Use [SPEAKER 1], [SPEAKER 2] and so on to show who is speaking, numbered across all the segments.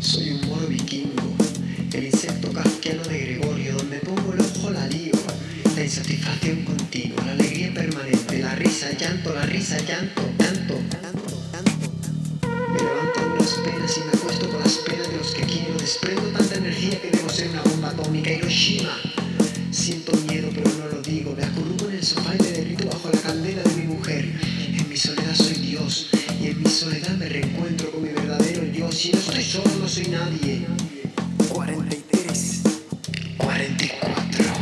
[SPEAKER 1] Soy un mono vikingo, el insecto casquiano de Gregorio, donde pongo el ojo la lío. La insatisfacción continua, la alegría permanente, la risa, llanto, la risa, el llanto. Me levanto unas penas y me acuesto con las penas de los que quiero. Desprendo tanta energía que debo ser una bomba atómica. Hiroshima. Siento miedo, pero no lo digo. Me acurruco en el sofá y me derrito bajo la candela de mi mujer. En mi soledad soy Dios. Y en mi soledad me reencuentro con mi verdadero Dios. Y no estoy solo, no soy nadie.
[SPEAKER 2] 43.
[SPEAKER 1] 44.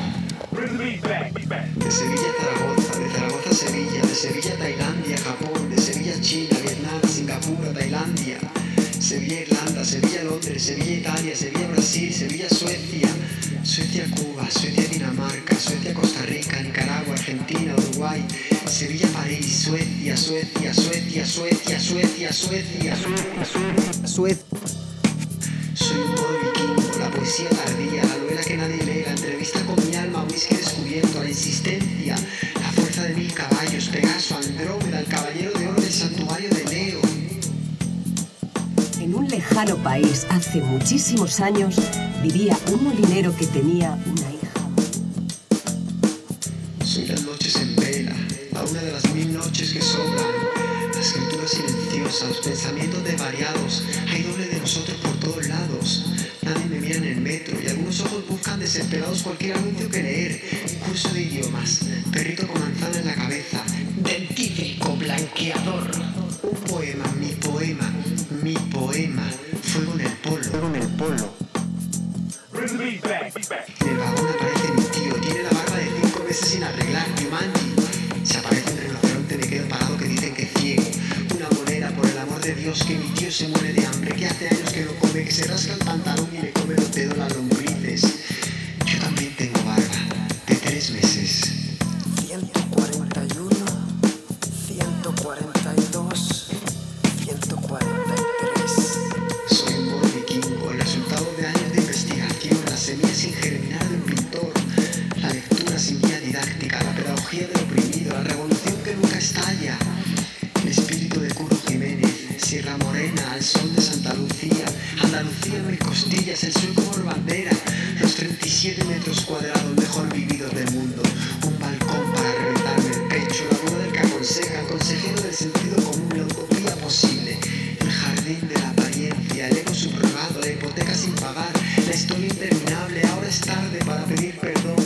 [SPEAKER 1] De Sevilla a Zaragoza, de Zaragoza a Sevilla, de Sevilla a Tailandia, Japón, de Sevilla a China, Vietnam, Singapur, a Tailandia, Sevilla Irlanda, Sevilla Londres, Sevilla Italia, Sevilla Brasil, Sevilla Suecia, Suecia Cuba, Suecia Dinamarca, Suecia Costa Rica, Nicaragua, Argentina, Uruguay, Sevilla París, Suecia, Suecia, Suecia, Suecia, Suecia, Suecia, Suecia, Suecia. Soy un vikingo, la poesía tardía, la novela que nadie lee, la entrevista con mi alma, whisky descubierto, la insistencia, la fuerza de mil caballos, Pegaso, Andrómeda, el caballero de oro del santuario de Neo.
[SPEAKER 3] En un lejano país, hace muchísimos años, vivía un molinero que tenía una hija.
[SPEAKER 1] Soy las noches en vela, a una de las mil noches que sobran, la escritura silenciosa, los pensamientos desvariados, hay doble de nosotros por todos lados. Nadie me mira en el metro y algunos ojos buscan desesperados cualquier anuncio que leer. Curso de idiomas, perrito con manzana en la cabeza, dentífrico, blanqueador. Un poema, mi poema, mi poema, fuego en el polo. Fuego en el polo. En el vagón aparece mi tío, tiene la barba de cinco meses sin arreglar. Se Dios, que mi tío se muere de hambre, que hace años que no come, que se rasca el pantalón y le come los dedos las lombrices. Yo también tengo barba, de tres meses.
[SPEAKER 2] 141. 142. 143.
[SPEAKER 1] Soy un vikingo, el resultado de años de investigación, la semilla sin germinar de un pintor, la lectura sin guía didáctica, la pedagogía del al sol de Santa Lucía, Andalucía en mis costillas, el sur como bandera, los 37 metros cuadrados mejor vividos del mundo, un balcón para reventarme el pecho, la rueda del que aconseja, consejero del sentido común, la utopía posible, el jardín de la apariencia, el eco subrogado, la hipoteca sin pagar, la historia interminable, ahora es tarde para pedir perdón.